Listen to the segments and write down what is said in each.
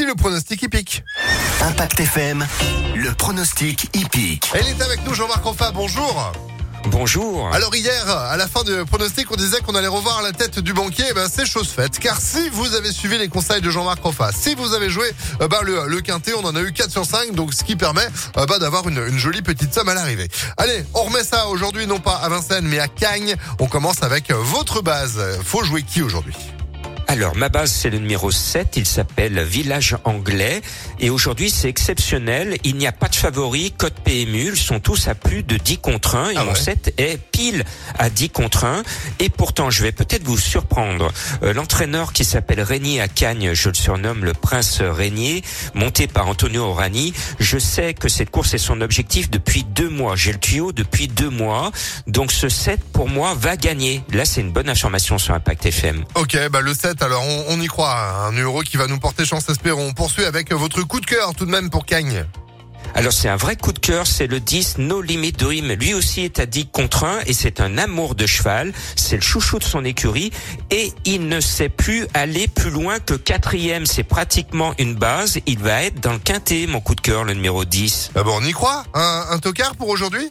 voici le pronostic hippique. Impact FM, le pronostic hippique. Il est avec nous Jean-Marc Enfin, bonjour. Bonjour. Alors hier, à la fin du pronostic, on disait qu'on allait revoir la tête du banquier. Eh ben, c'est chose faite. Car si vous avez suivi les conseils de Jean-Marc Roffa, si vous avez joué euh, bah, le, le quintet, on en a eu 4 sur 5, donc ce qui permet euh, bah, d'avoir une, une jolie petite somme à l'arrivée. Allez, on remet ça aujourd'hui, non pas à Vincennes, mais à Cagnes. On commence avec votre base. Faut jouer qui aujourd'hui? Alors, ma base, c'est le numéro 7. Il s'appelle Village Anglais. Et aujourd'hui, c'est exceptionnel. Il n'y a pas de favoris. Code PMU, ils sont tous à plus de 10 contre 1. Et Ah mon ouais. 7 est pile à 10 contre 1. Et pourtant, je vais peut-être vous surprendre. Euh, L'entraîneur qui s'appelle Régnier à Cagnes, je le surnomme le prince Régnier, monté par Antonio Orani. Je sais que cette course est son objectif depuis deux mois. J'ai le tuyau depuis deux mois. Donc ce 7, pour moi, va gagner. Là, c'est une bonne information sur Impact FM. Ok, bah le 7, alors on, on y croit. Un numéro qui va nous porter chance, espérons. On poursuit avec votre coup de cœur tout de même pour Cagnes. Alors c'est un vrai coup de cœur, c'est le 10 No Limit Dream. Lui aussi est à 10 contre 1 et c'est un amour de cheval. C'est le chouchou de son écurie et il ne sait plus aller plus loin que quatrième. C'est pratiquement une base. Il va être dans le quintet, mon coup de cœur, le numéro 10. Ah bon, on y croit Un, un tocard pour aujourd'hui?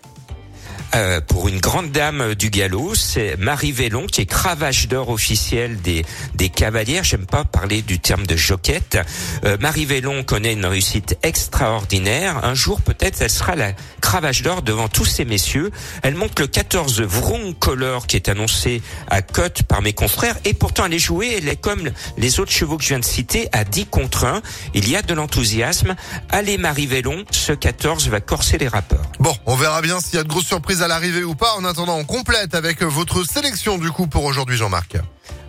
Euh, pour une grande dame du galop, c'est Marie Vélon qui est cravache d'or officielle des des cavalières. J'aime pas parler du terme de joquette. Euh, Marie Vélon connaît une réussite extraordinaire. Un jour peut-être elle sera la cravache d'or devant tous ces messieurs. Elle monte le 14 Vroom Color qui est annoncé à cote par mes confrères et pourtant elle est jouée. Elle est comme les autres chevaux que je viens de citer à 10 contre 1. Il y a de l'enthousiasme. Allez Marie Vélon, ce 14 va corser les rapports. Bon, on verra bien s'il y a de grosses surprises à l'arrivée ou pas. En attendant, on complète avec votre sélection du coup pour aujourd'hui, Jean-Marc.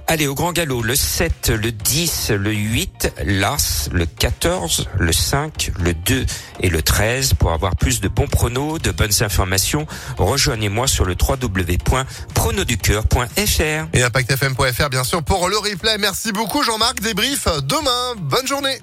Allez, au grand galop, le 7, le 10, le 8, l'As, le 14, le 5, le 2 et le 13. Pour avoir plus de bons pronos, de bonnes informations, rejoignez-moi sur le www.pronoducœur.fr. Et impactfm.fr bien sûr pour le replay. Merci beaucoup Jean-Marc. Débrief demain. Bonne journée.